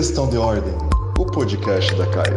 Questão de Ordem, o podcast da CAI.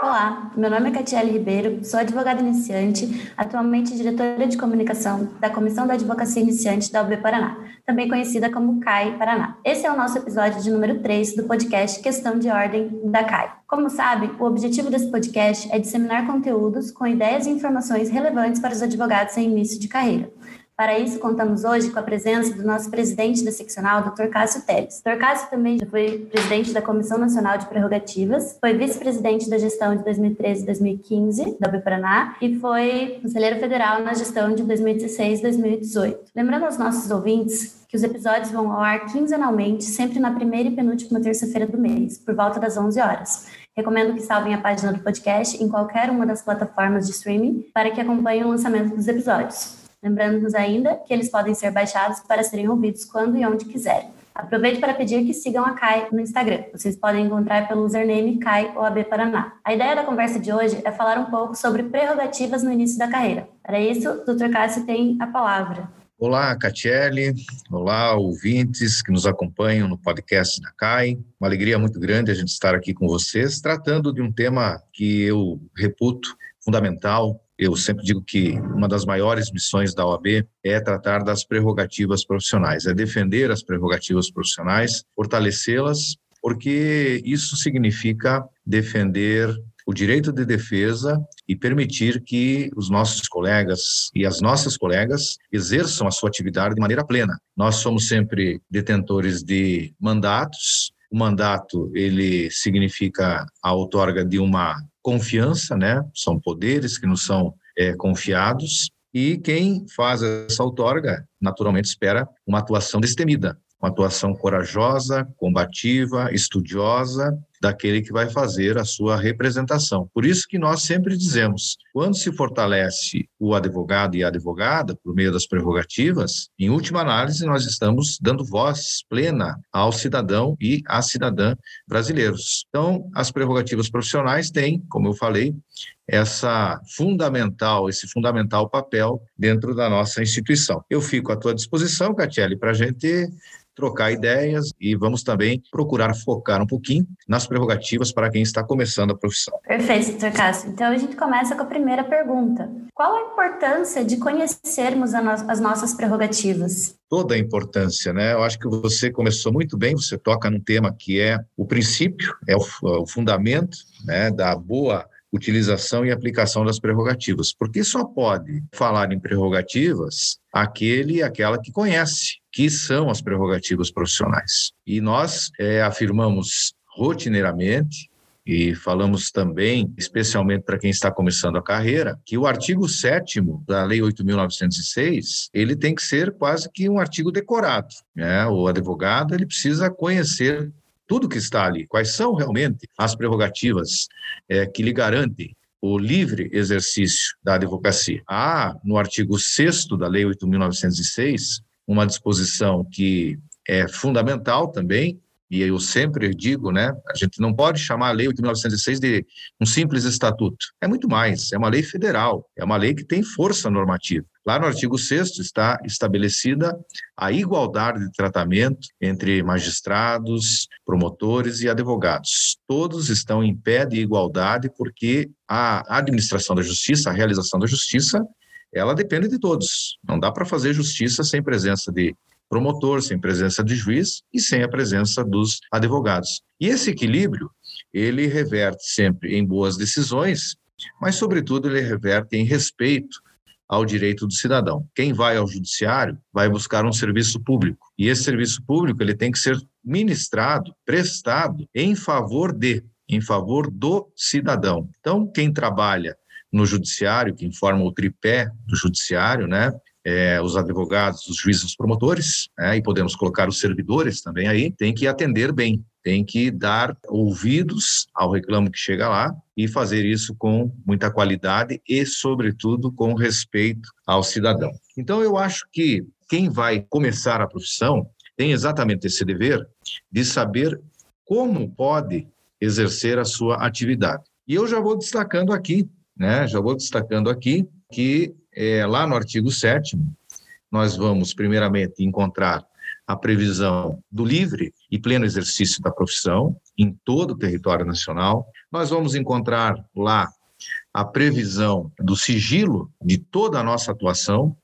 Olá, meu nome é Catiele Ribeiro, sou advogada iniciante, atualmente diretora de comunicação da Comissão da Advocacia Iniciante da UB Paraná, também conhecida como CAI Paraná. Esse é o nosso episódio de número 3 do podcast Questão de Ordem da CAI. Como sabe, o objetivo desse podcast é disseminar conteúdos com ideias e informações relevantes para os advogados em início de carreira. Para isso, contamos hoje com a presença do nosso presidente da seccional, Dr. Cássio Teles. Dr. Cássio também já foi presidente da Comissão Nacional de Prerrogativas, foi vice-presidente da gestão de 2013 e 2015 da UB Paraná e foi conselheiro federal na gestão de 2016 e 2018. Lembrando aos nossos ouvintes que os episódios vão ao ar quinzenalmente, sempre na primeira e penúltima terça-feira do mês, por volta das 11 horas. Recomendo que salvem a página do podcast em qualquer uma das plataformas de streaming para que acompanhem o lançamento dos episódios. Lembrando-nos ainda que eles podem ser baixados para serem ouvidos quando e onde quiserem. Aproveito para pedir que sigam a CAI no Instagram. Vocês podem encontrar pelo username CAI OAB Paraná. A ideia da conversa de hoje é falar um pouco sobre prerrogativas no início da carreira. Para isso, o Dr. Cássio tem a palavra. Olá, Catiele. Olá, ouvintes que nos acompanham no podcast da CAI. Uma alegria muito grande a gente estar aqui com vocês, tratando de um tema que eu reputo fundamental eu sempre digo que uma das maiores missões da OAB é tratar das prerrogativas profissionais, é defender as prerrogativas profissionais, fortalecê-las, porque isso significa defender o direito de defesa e permitir que os nossos colegas e as nossas colegas exerçam a sua atividade de maneira plena. Nós somos sempre detentores de mandatos. O mandato ele significa a outorga de uma confiança, né? São poderes que nos são é, confiados e quem faz essa outorga, naturalmente, espera uma atuação destemida, uma atuação corajosa, combativa, estudiosa daquele que vai fazer a sua representação. Por isso que nós sempre dizemos, quando se fortalece o advogado e a advogada por meio das prerrogativas, em última análise nós estamos dando voz plena ao cidadão e à cidadã brasileiros. Então, as prerrogativas profissionais têm, como eu falei, essa fundamental, esse fundamental papel dentro da nossa instituição. Eu fico à tua disposição, Catiele, para a gente trocar ideias e vamos também procurar focar um pouquinho nas prerrogativas para quem está começando a profissão. Perfeito, doutor Cássio. Então a gente começa com a primeira pergunta. Qual a importância de conhecermos as nossas prerrogativas? Toda a importância, né? Eu acho que você começou muito bem, você toca num tema que é o princípio, é o, o fundamento né, da boa utilização e aplicação das prerrogativas, porque só pode falar em prerrogativas aquele aquela que conhece, que são as prerrogativas profissionais. E nós é, afirmamos rotineiramente e falamos também, especialmente para quem está começando a carreira, que o artigo 7 da Lei 8.906, ele tem que ser quase que um artigo decorado. Né? O advogado ele precisa conhecer tudo que está ali, quais são realmente as prerrogativas é, que lhe garantem o livre exercício da advocacia. Há, no artigo 6 da Lei 8.906, uma disposição que é fundamental também, e eu sempre digo, né, a gente não pode chamar a Lei 8.906 de um simples estatuto. É muito mais, é uma lei federal, é uma lei que tem força normativa. Lá no artigo 6 está estabelecida a igualdade de tratamento entre magistrados, promotores e advogados. Todos estão em pé de igualdade porque a administração da justiça, a realização da justiça, ela depende de todos. Não dá para fazer justiça sem presença de promotor, sem presença de juiz e sem a presença dos advogados. E esse equilíbrio, ele reverte sempre em boas decisões, mas, sobretudo, ele reverte em respeito ao direito do cidadão. Quem vai ao judiciário vai buscar um serviço público, e esse serviço público ele tem que ser ministrado, prestado em favor de, em favor do cidadão. Então, quem trabalha no judiciário, quem forma o tripé do judiciário, né, é, os advogados, os juízes, os promotores, né, e podemos colocar os servidores também aí, tem que atender bem, tem que dar ouvidos ao reclamo que chega lá e fazer isso com muita qualidade e, sobretudo, com respeito ao cidadão. Então, eu acho que quem vai começar a profissão tem exatamente esse dever de saber como pode exercer a sua atividade. E eu já vou destacando aqui, né? Já vou destacando aqui que é, lá no artigo 7 nós vamos, primeiramente, encontrar a previsão do livre e pleno exercício da profissão em todo o território nacional. Nós vamos encontrar lá a previsão do sigilo de toda a nossa atuação,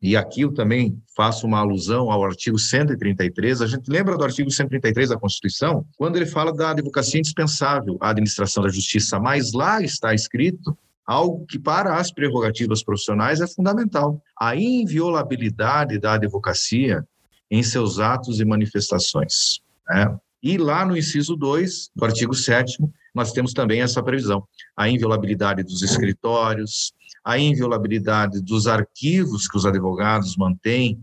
e aqui eu também faço uma alusão ao artigo 133. A gente lembra do artigo 133 da Constituição, quando ele fala da advocacia indispensável à administração da justiça, mas lá está escrito algo que para as prerrogativas profissionais é fundamental: a inviolabilidade da advocacia em seus atos e manifestações. Né? E lá no inciso 2 do artigo 7 nós temos também essa previsão: a inviolabilidade dos escritórios, a inviolabilidade dos arquivos que os advogados mantêm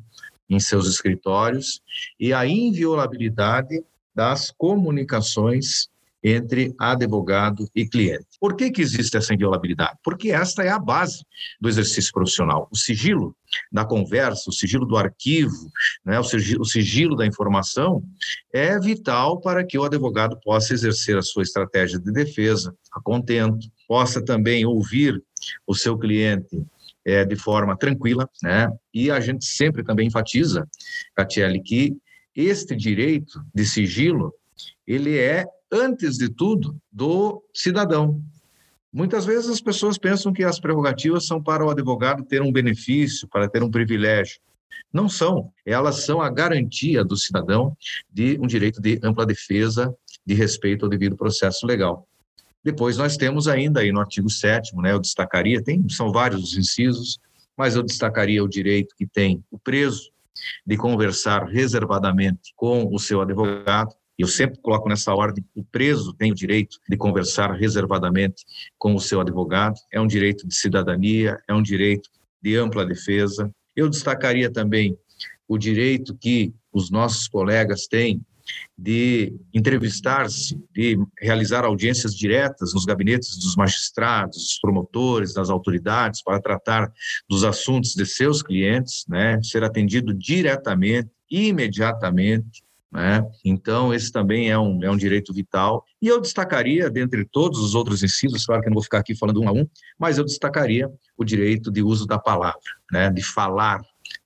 em seus escritórios e a inviolabilidade das comunicações entre advogado e cliente. Por que, que existe essa inviolabilidade? Porque esta é a base do exercício profissional. O sigilo da conversa, o sigilo do arquivo, né, o, sigilo, o sigilo da informação é vital para que o advogado possa exercer a sua estratégia de defesa a contento, possa também ouvir o seu cliente é, de forma tranquila, né? E a gente sempre também enfatiza, Catiele, que este direito de sigilo ele é antes de tudo, do cidadão. Muitas vezes as pessoas pensam que as prerrogativas são para o advogado ter um benefício, para ter um privilégio. Não são. Elas são a garantia do cidadão de um direito de ampla defesa, de respeito ao devido processo legal. Depois nós temos ainda aí no artigo 7 né, eu destacaria, tem, são vários os incisos, mas eu destacaria o direito que tem o preso de conversar reservadamente com o seu advogado, eu sempre coloco nessa ordem: o preso tem o direito de conversar reservadamente com o seu advogado, é um direito de cidadania, é um direito de ampla defesa. Eu destacaria também o direito que os nossos colegas têm de entrevistar-se, de realizar audiências diretas nos gabinetes dos magistrados, dos promotores, das autoridades, para tratar dos assuntos de seus clientes, né, ser atendido diretamente, imediatamente, né? Então, esse também é um, é um direito vital. E eu destacaria, dentre todos os outros incisos, claro que eu não vou ficar aqui falando um a um, mas eu destacaria o direito de uso da palavra, né? de falar,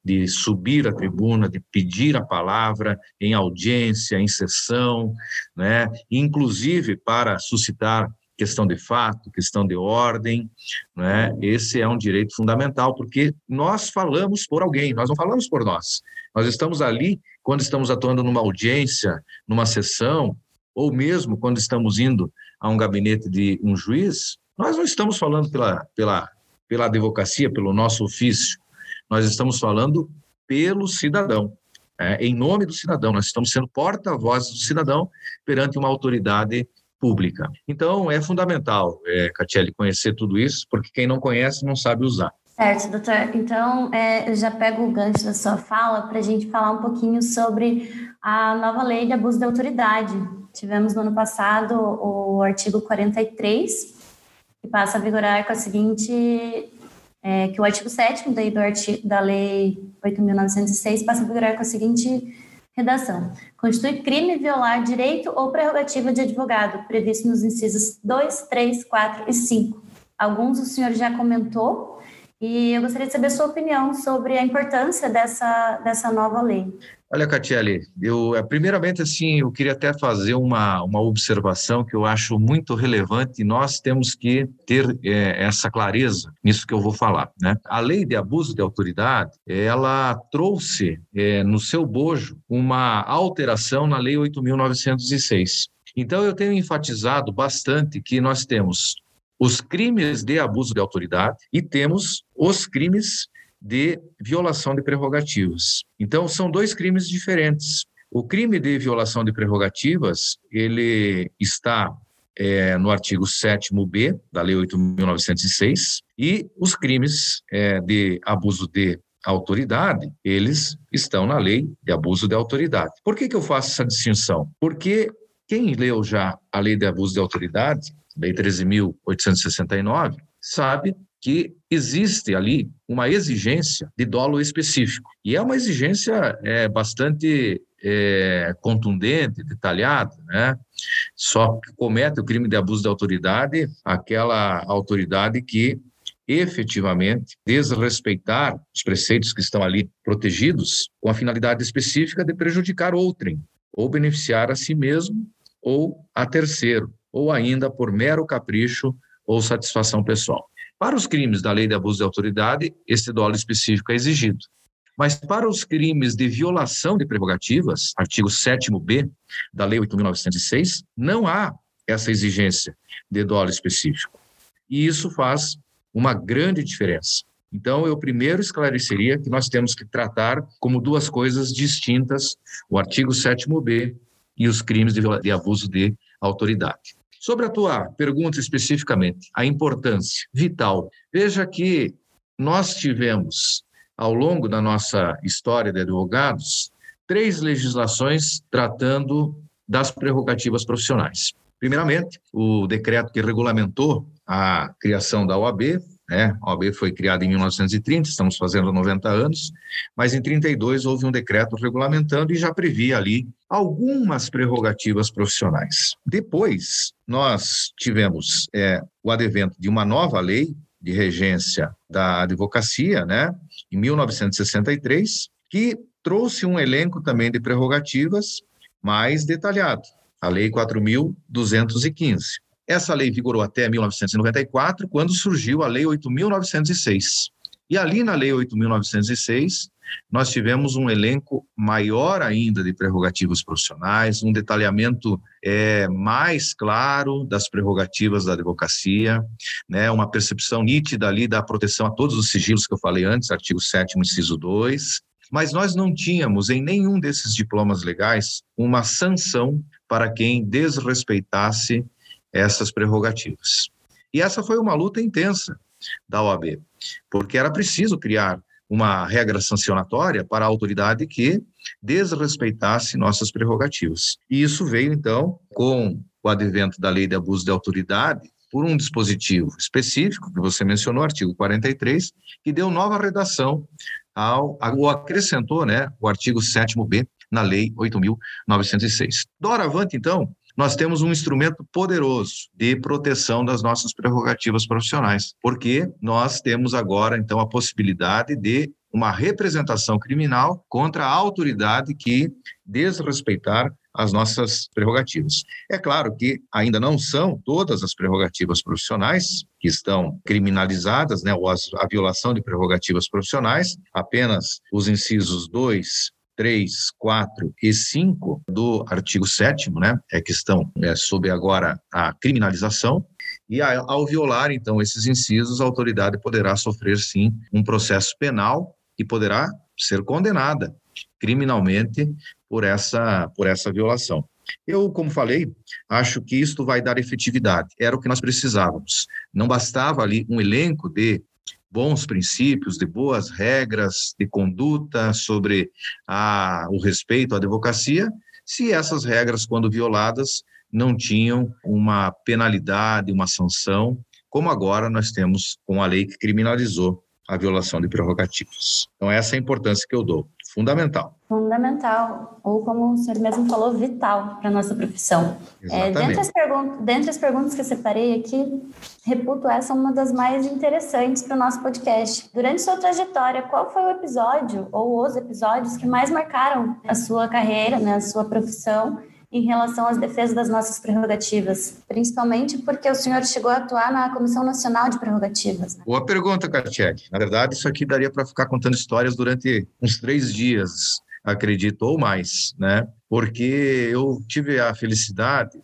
de subir à tribuna, de pedir a palavra em audiência, em sessão, né? inclusive para suscitar questão de fato, questão de ordem, né? Esse é um direito fundamental, porque nós falamos por alguém, nós não falamos por nós. Nós estamos ali quando estamos atuando numa audiência, numa sessão, ou mesmo quando estamos indo a um gabinete de um juiz, nós não estamos falando pela, pela, pela advocacia, pelo nosso ofício, nós estamos falando pelo cidadão, é, em nome do cidadão, nós estamos sendo porta-vozes do cidadão perante uma autoridade pública. Então, é fundamental, é, Catiele, conhecer tudo isso, porque quem não conhece não sabe usar. Certo, doutor. Então, é, eu já pego o gancho da sua fala para a gente falar um pouquinho sobre a nova lei de abuso de autoridade. Tivemos no ano passado o artigo 43, que passa a vigorar com a seguinte. É, que o artigo 7 da, da Lei 8.906 passa a vigorar com a seguinte redação: Constitui crime violar direito ou prerrogativa de advogado, previsto nos incisos 2, 3, 4 e 5. Alguns o senhor já comentou, e eu gostaria de saber a sua opinião sobre a importância dessa, dessa nova lei. Olha, Catiele, eu, é, primeiramente, assim, eu queria até fazer uma, uma observação que eu acho muito relevante e nós temos que ter é, essa clareza nisso que eu vou falar, né? A lei de abuso de autoridade, ela trouxe é, no seu bojo uma alteração na lei 8.906. Então, eu tenho enfatizado bastante que nós temos os crimes de abuso de autoridade e temos os crimes de violação de prerrogativas. Então, são dois crimes diferentes. O crime de violação de prerrogativas, ele está é, no artigo 7º-B da Lei 8.906 e os crimes é, de abuso de autoridade, eles estão na Lei de abuso de autoridade. Por que, que eu faço essa distinção? Porque quem leu já a Lei de abuso de autoridade Lei 13.869, sabe que existe ali uma exigência de dolo específico. E é uma exigência é, bastante é, contundente, detalhada, né? Só comete o crime de abuso de autoridade aquela autoridade que efetivamente desrespeitar os preceitos que estão ali protegidos com a finalidade específica de prejudicar outrem, ou beneficiar a si mesmo ou a terceiro, ou ainda por mero capricho ou satisfação pessoal. Para os crimes da lei de abuso de autoridade, este dolo específico é exigido. Mas para os crimes de violação de prerrogativas, artigo 7b da Lei 8.906, não há essa exigência de dolo específico. E isso faz uma grande diferença. Então, eu primeiro esclareceria que nós temos que tratar como duas coisas distintas o artigo 7b e os crimes de, de abuso de autoridade. Sobre a tua pergunta especificamente, a importância vital. Veja que nós tivemos, ao longo da nossa história de advogados, três legislações tratando das prerrogativas profissionais. Primeiramente, o decreto que regulamentou a criação da OAB, né? A OAB foi criada em 1930, estamos fazendo 90 anos, mas em 32 houve um decreto regulamentando e já previa ali algumas prerrogativas profissionais. Depois, nós tivemos é, o advento de uma nova lei de regência da advocacia, né, em 1963, que trouxe um elenco também de prerrogativas mais detalhado, a Lei 4.215. Essa lei vigorou até 1994, quando surgiu a Lei 8.906. E ali na Lei 8.906, nós tivemos um elenco maior ainda de prerrogativas profissionais, um detalhamento é, mais claro das prerrogativas da advocacia, né, uma percepção nítida ali da proteção a todos os sigilos que eu falei antes, artigo 7 inciso 2, mas nós não tínhamos em nenhum desses diplomas legais uma sanção para quem desrespeitasse essas prerrogativas. E essa foi uma luta intensa da OAB, porque era preciso criar uma regra sancionatória para a autoridade que desrespeitasse nossas prerrogativas. E isso veio, então, com o advento da lei de abuso de autoridade, por um dispositivo específico, que você mencionou, artigo 43, que deu nova redação ao, ou acrescentou né, o artigo 7b na Lei 8.906. Doravante, então, nós temos um instrumento poderoso de proteção das nossas prerrogativas profissionais, porque nós temos agora, então, a possibilidade de uma representação criminal contra a autoridade que desrespeitar as nossas prerrogativas. É claro que ainda não são todas as prerrogativas profissionais que estão criminalizadas, né, ou a violação de prerrogativas profissionais, apenas os incisos 2, 3, 4 e 5 do artigo 7 né, é que estão é, sob agora a criminalização, e ao violar, então, esses incisos, a autoridade poderá sofrer, sim, um processo penal e poderá ser condenada criminalmente por essa, por essa violação. Eu, como falei, acho que isto vai dar efetividade. Era o que nós precisávamos. Não bastava ali um elenco de bons princípios, de boas regras de conduta sobre a, o respeito à advocacia, se essas regras, quando violadas, não tinham uma penalidade, uma sanção, como agora nós temos com a lei que criminalizou a violação de prerrogativas. Então, essa é a importância que eu dou. Fundamental. Fundamental, ou como o senhor mesmo falou, vital para a nossa profissão. É, dentre, as dentre as perguntas que eu separei aqui, reputo essa uma das mais interessantes para o nosso podcast. Durante sua trajetória, qual foi o episódio ou os episódios que mais marcaram a sua carreira, né, a sua profissão? Em relação às defesas das nossas prerrogativas, principalmente porque o senhor chegou a atuar na Comissão Nacional de Prerrogativas. Né? Boa pergunta, Kartiek. Na verdade, isso aqui daria para ficar contando histórias durante uns três dias, acredito, ou mais, né? Porque eu tive a felicidade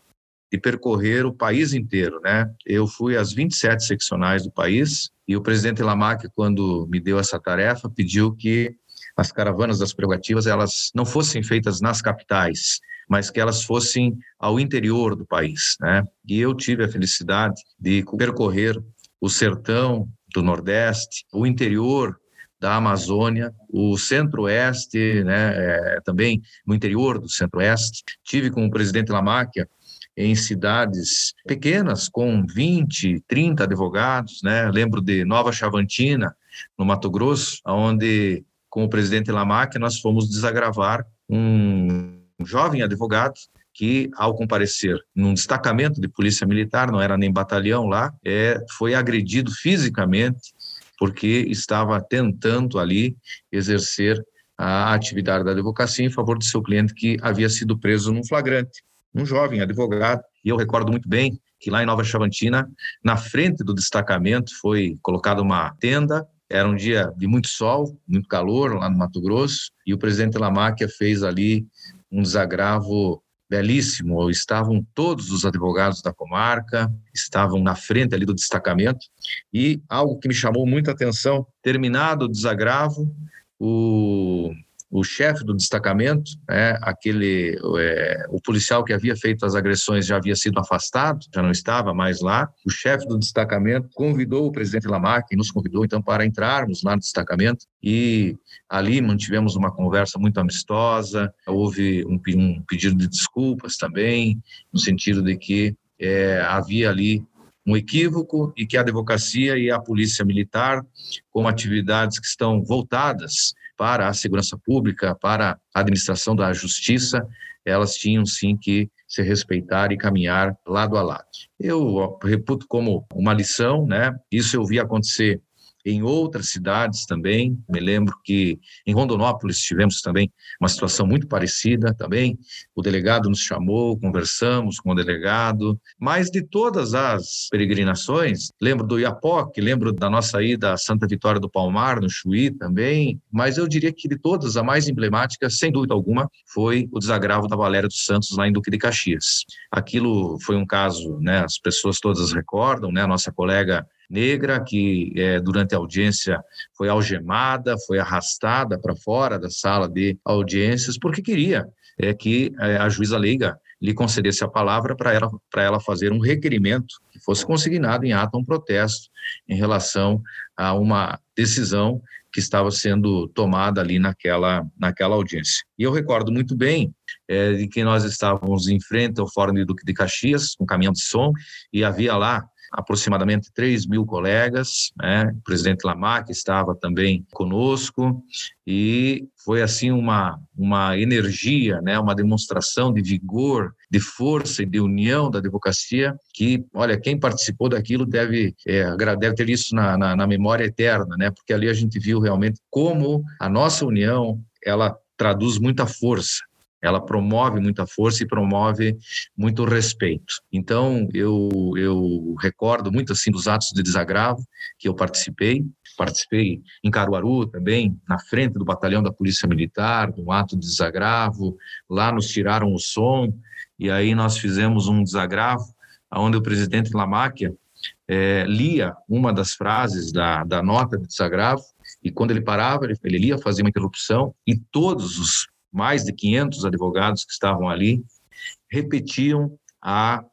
de percorrer o país inteiro, né? Eu fui às 27 seccionais do país e o presidente Lamarck, quando me deu essa tarefa, pediu que as caravanas das prerrogativas elas não fossem feitas nas capitais, mas que elas fossem ao interior do país, né? E eu tive a felicidade de percorrer o sertão do Nordeste, o interior da Amazônia, o Centro-Oeste, né, é, também no interior do Centro-Oeste. Tive com o presidente Lamáquia em cidades pequenas, com 20, 30 advogados, né? Lembro de Nova Chavantina, no Mato Grosso, onde, com o presidente Lamáquia, nós fomos desagravar um um jovem advogado que, ao comparecer num destacamento de polícia militar, não era nem batalhão lá, é, foi agredido fisicamente porque estava tentando ali exercer a atividade da advocacia em favor do seu cliente que havia sido preso num flagrante, um jovem advogado. E eu recordo muito bem que lá em Nova Chavantina, na frente do destacamento, foi colocada uma tenda. Era um dia de muito sol, muito calor lá no Mato Grosso, e o presidente Lamáquia fez ali um desagravo belíssimo. Estavam todos os advogados da comarca, estavam na frente ali do destacamento, e algo que me chamou muita atenção: terminado o desagravo, o, o chefe do destacamento, né, aquele é, o policial que havia feito as agressões já havia sido afastado, já não estava mais lá. O chefe do destacamento convidou o presidente Lamarck nos convidou então para entrarmos lá no destacamento e ali mantivemos uma conversa muito amistosa. Houve um, um pedido de desculpas também, no sentido de que é, havia ali um equívoco e que a advocacia e a polícia militar, com atividades que estão voltadas para a segurança pública, para a administração da justiça, elas tinham sim que se respeitar e caminhar lado a lado. Eu reputo como uma lição, né? Isso eu vi acontecer em outras cidades também. Me lembro que em Rondonópolis tivemos também uma situação muito parecida também. O delegado nos chamou, conversamos com o delegado, mas de todas as peregrinações, lembro do Iapoque, lembro da nossa ida a Santa Vitória do Palmar, no Chuí também, mas eu diria que de todas, a mais emblemática, sem dúvida alguma, foi o desagravo da Valéria dos Santos lá em Duque de Caxias. Aquilo foi um caso, né, as pessoas todas recordam, né, a nossa colega negra que é, durante a audiência foi algemada, foi arrastada para fora da sala de audiências porque queria é, que é, a juíza leiga lhe concedesse a palavra para ela, para ela fazer um requerimento que fosse consignado em ato um protesto em relação a uma decisão que estava sendo tomada ali naquela, naquela audiência. E eu recordo muito bem é, de que nós estávamos em frente ao Fórum de Duque de Caxias, com um caminhão de som, e havia lá aproximadamente 3 mil colegas, né? o presidente Lamarck estava também conosco, e foi assim uma, uma energia, né? uma demonstração de vigor, de força e de união da advocacia, que, olha, quem participou daquilo deve, é, deve ter isso na, na, na memória eterna, né? porque ali a gente viu realmente como a nossa união, ela traduz muita força, ela promove muita força e promove muito respeito. Então, eu, eu recordo muito assim dos atos de desagravo que eu participei, participei em Caruaru também, na frente do batalhão da Polícia Militar, de um ato de desagravo, lá nos tiraram o som, e aí nós fizemos um desagravo, onde o presidente Lamáquia é, lia uma das frases da, da nota de desagravo, e quando ele parava, ele, ele lia, fazia uma interrupção, e todos os mais de 500 advogados que estavam ali, repetiam a,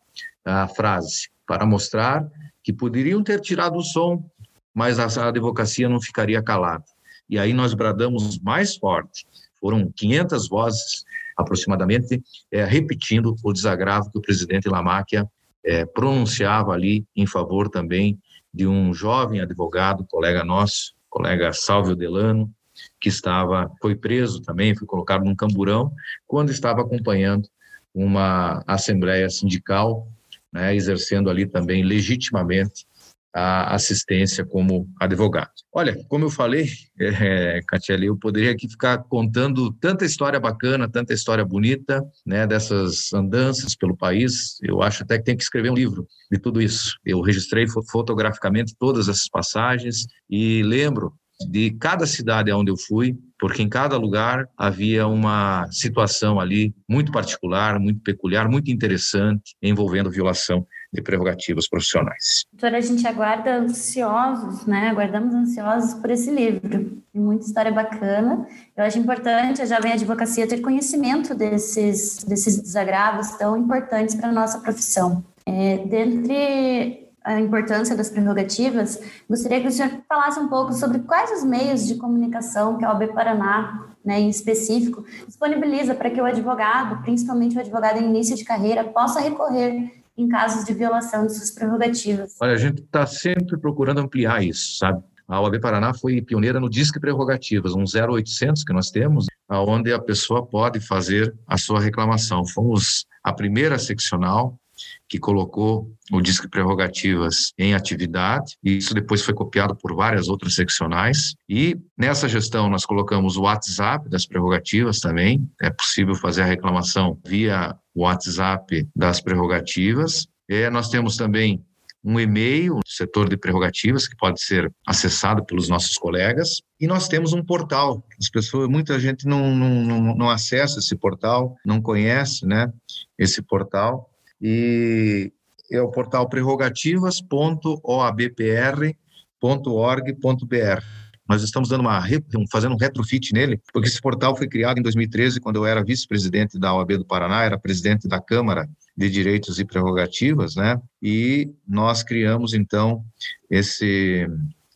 a frase para mostrar que poderiam ter tirado o som, mas a advocacia não ficaria calada. E aí nós bradamos mais forte. Foram 500 vozes, aproximadamente, é, repetindo o desagravo que o presidente Lamáquia é, pronunciava ali em favor também de um jovem advogado, colega nosso, colega Salvio Delano, que estava, foi preso também, foi colocado num camburão, quando estava acompanhando uma assembleia sindical, né, exercendo ali também legitimamente a assistência como advogado. Olha, como eu falei, é, Catiele, eu poderia aqui ficar contando tanta história bacana, tanta história bonita, né, dessas andanças pelo país. Eu acho até que tem que escrever um livro de tudo isso. Eu registrei fotograficamente todas essas passagens e lembro de cada cidade onde eu fui, porque em cada lugar havia uma situação ali muito particular, muito peculiar, muito interessante, envolvendo violação de prerrogativas profissionais. Doutora, a gente aguarda ansiosos, né? Aguardamos ansiosos por esse livro. Tem muita história bacana. Eu acho importante a jovem advocacia ter conhecimento desses, desses desagravos tão importantes para a nossa profissão. É, dentre a importância das prerrogativas, gostaria que o senhor falasse um pouco sobre quais os meios de comunicação que a OAB Paraná, né, em específico, disponibiliza para que o advogado, principalmente o advogado em início de carreira, possa recorrer em casos de violação de suas prerrogativas. Olha, a gente está sempre procurando ampliar isso, sabe? A OAB Paraná foi pioneira no Disque Prerrogativas, um 0800 que nós temos, onde a pessoa pode fazer a sua reclamação. Fomos a primeira seccional que colocou o Disque Prerrogativas em atividade, e isso depois foi copiado por várias outras seccionais. E nessa gestão nós colocamos o WhatsApp das prerrogativas também, é possível fazer a reclamação via WhatsApp das prerrogativas. É, nós temos também um e-mail do setor de prerrogativas que pode ser acessado pelos nossos colegas e nós temos um portal. As pessoas, muita gente não, não, não acessa esse portal, não conhece, né, esse portal e é o portal prerrogativas.oabpr.org.br. Nós estamos dando uma fazendo um retrofit nele, porque esse portal foi criado em 2013, quando eu era vice-presidente da OAB do Paraná, era presidente da Câmara de Direitos e Prerrogativas, né? E nós criamos então esse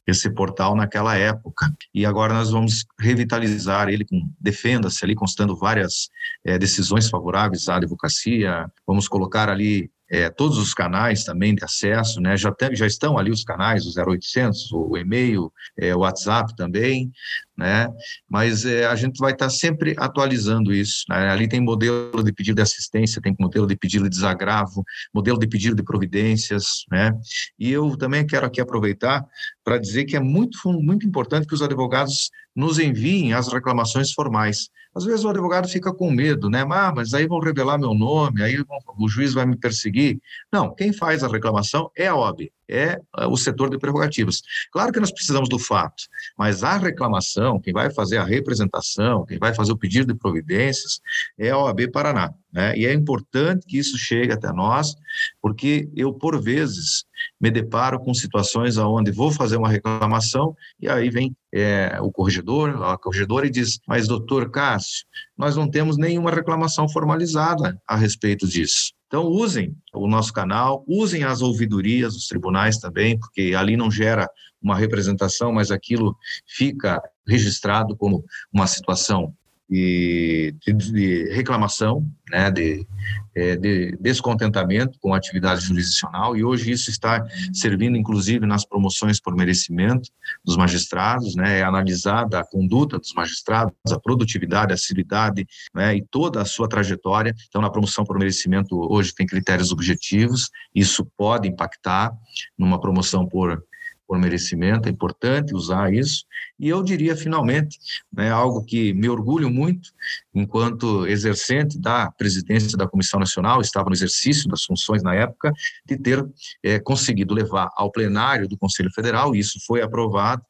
esse portal naquela época. E agora nós vamos revitalizar ele com defenda-se ali constando várias é, decisões favoráveis à advocacia. Vamos colocar ali é, todos os canais também de acesso, né? Já, tem, já estão ali os canais, o 0800, o e-mail, é, o WhatsApp também, né? Mas é, a gente vai estar sempre atualizando isso. Né? Ali tem modelo de pedido de assistência, tem modelo de pedido de desagravo, modelo de pedido de providências, né? E eu também quero aqui aproveitar para dizer que é muito, muito importante que os advogados nos enviem as reclamações formais. Às vezes o advogado fica com medo, né? Ah, mas aí vão revelar meu nome, aí o juiz vai me perseguir. Não, quem faz a reclamação é a OAB, é, é o setor de prerrogativas. Claro que nós precisamos do fato, mas a reclamação, quem vai fazer a representação, quem vai fazer o pedido de providências é a OAB Paraná. Né? E é importante que isso chegue até nós, porque eu, por vezes, me deparo com situações onde vou fazer uma reclamação e aí vem é, o corregedor, a corregedora, e diz: Mas, doutor Cássio, nós não temos nenhuma reclamação formalizada a respeito disso. Então, usem o nosso canal, usem as ouvidorias dos tribunais também, porque ali não gera uma representação, mas aquilo fica registrado como uma situação de, de reclamação, né, de, é, de, descontentamento com a atividade jurisdicional, e hoje isso está servindo, inclusive, nas promoções por merecimento dos magistrados, né, é analisada a conduta dos magistrados, a produtividade, a assiduidade, né, e toda a sua trajetória. Então, na promoção por merecimento, hoje tem critérios objetivos, isso pode impactar numa promoção por por merecimento, é importante usar isso. E eu diria, finalmente, né, algo que me orgulho muito, enquanto exercente da presidência da Comissão Nacional, estava no exercício das funções na época, de ter é, conseguido levar ao plenário do Conselho Federal, e isso foi aprovado,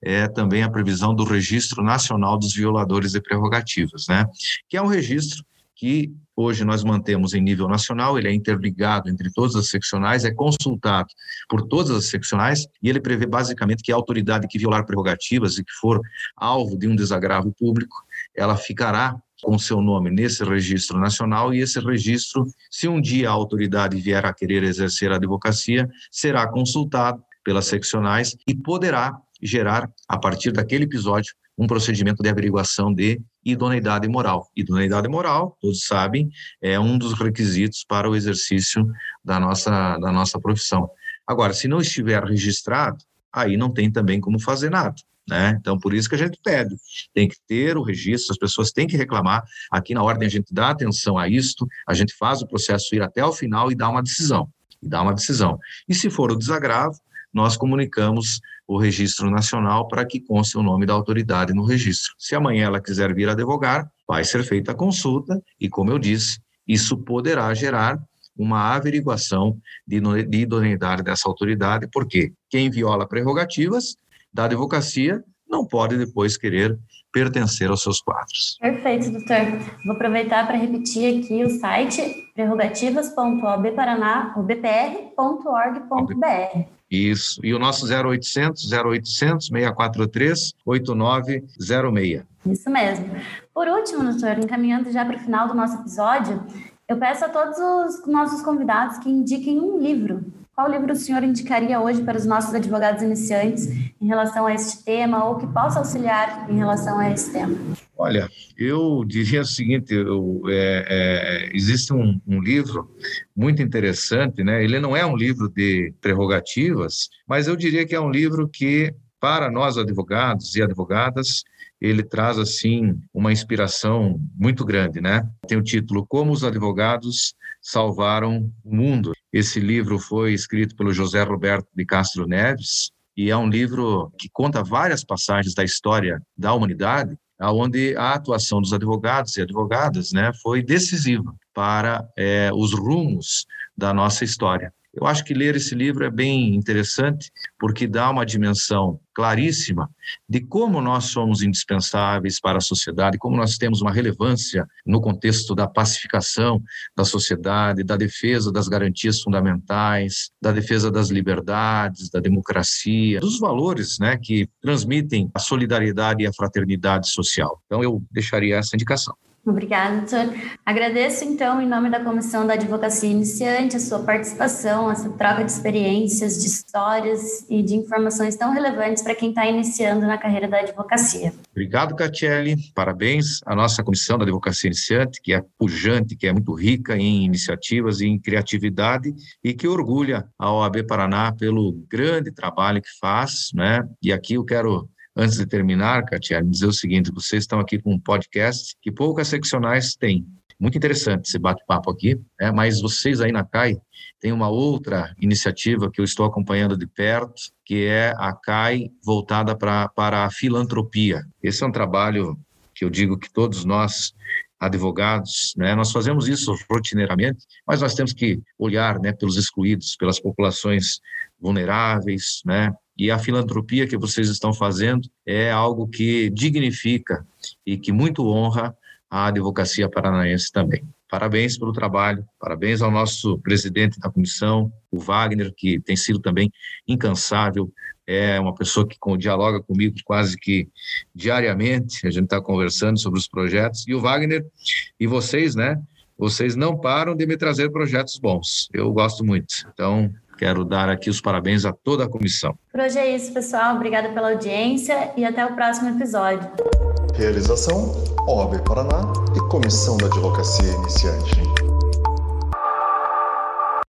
é também a previsão do Registro Nacional dos Violadores de Prerrogativas, né, que é um registro que hoje nós mantemos em nível nacional, ele é interligado entre todas as seccionais, é consultado por todas as seccionais e ele prevê basicamente que a autoridade que violar prerrogativas e que for alvo de um desagravo público, ela ficará com seu nome nesse registro nacional e esse registro, se um dia a autoridade vier a querer exercer a advocacia, será consultado pelas seccionais e poderá gerar, a partir daquele episódio, um procedimento de averiguação de idoneidade moral. Idoneidade moral, todos sabem, é um dos requisitos para o exercício da nossa, da nossa profissão. Agora, se não estiver registrado, aí não tem também como fazer nada. Né? Então, por isso que a gente pede, tem que ter o registro, as pessoas têm que reclamar. Aqui na ordem a gente dá atenção a isto, a gente faz o processo ir até o final e dá uma decisão. E dá uma decisão. E se for o desagravo, nós comunicamos o registro nacional para que conste o nome da autoridade no registro. Se amanhã ela quiser vir advogar, vai ser feita a consulta e, como eu disse, isso poderá gerar uma averiguação de idoneidade dessa autoridade, porque quem viola prerrogativas da advocacia não pode depois querer pertencer aos seus quadros. Perfeito, doutor. Vou aproveitar para repetir aqui o site prerrogativas.obparaná.br.org.br. Isso. E o nosso 0800 0800 643 8906. Isso mesmo. Por último, doutor, encaminhando já para o final do nosso episódio, eu peço a todos os nossos convidados que indiquem um livro qual livro o senhor indicaria hoje para os nossos advogados iniciantes em relação a este tema ou que possa auxiliar em relação a esse tema? Olha, eu diria o seguinte: eu, é, é, existe um, um, livro muito interessante, né? Ele não é um livro de prerrogativas, mas eu diria que é um livro que para nós advogados e advogadas, ele traz assim uma inspiração muito grande, né? Tem o título Como os advogados salvaram o mundo. Esse livro foi escrito pelo José Roberto de Castro Neves e é um livro que conta várias passagens da história da humanidade, onde a atuação dos advogados e advogadas, né, foi decisiva para é, os rumos da nossa história. Eu acho que ler esse livro é bem interessante, porque dá uma dimensão claríssima de como nós somos indispensáveis para a sociedade, como nós temos uma relevância no contexto da pacificação da sociedade, da defesa das garantias fundamentais, da defesa das liberdades, da democracia, dos valores né, que transmitem a solidariedade e a fraternidade social. Então, eu deixaria essa indicação. Obrigada, doutor. Agradeço, então, em nome da Comissão da Advocacia Iniciante, a sua participação, essa troca de experiências, de histórias e de informações tão relevantes para quem está iniciando na carreira da advocacia. Obrigado, Catiele. Parabéns à nossa Comissão da Advocacia Iniciante, que é pujante, que é muito rica em iniciativas e em criatividade e que orgulha a OAB Paraná pelo grande trabalho que faz, né? E aqui eu quero Antes de terminar, Katia, dizer o seguinte: vocês estão aqui com um podcast que poucas seccionais têm. Muito interessante esse bate-papo aqui, né? mas vocês aí na CAI têm uma outra iniciativa que eu estou acompanhando de perto, que é a CAI voltada pra, para a filantropia. Esse é um trabalho que eu digo que todos nós advogados, né? Nós fazemos isso rotineiramente, mas nós temos que olhar, né, pelos excluídos, pelas populações vulneráveis, né? E a filantropia que vocês estão fazendo é algo que dignifica e que muito honra a advocacia paranaense também. Parabéns pelo trabalho, parabéns ao nosso presidente da comissão, o Wagner, que tem sido também incansável, é uma pessoa que dialoga comigo quase que diariamente, a gente está conversando sobre os projetos, e o Wagner e vocês, né? Vocês não param de me trazer projetos bons, eu gosto muito. Então, Quero dar aqui os parabéns a toda a comissão. Por hoje é isso, pessoal. Obrigada pela audiência e até o próximo episódio. Realização: OAB Paraná e Comissão da Advocacia Iniciante.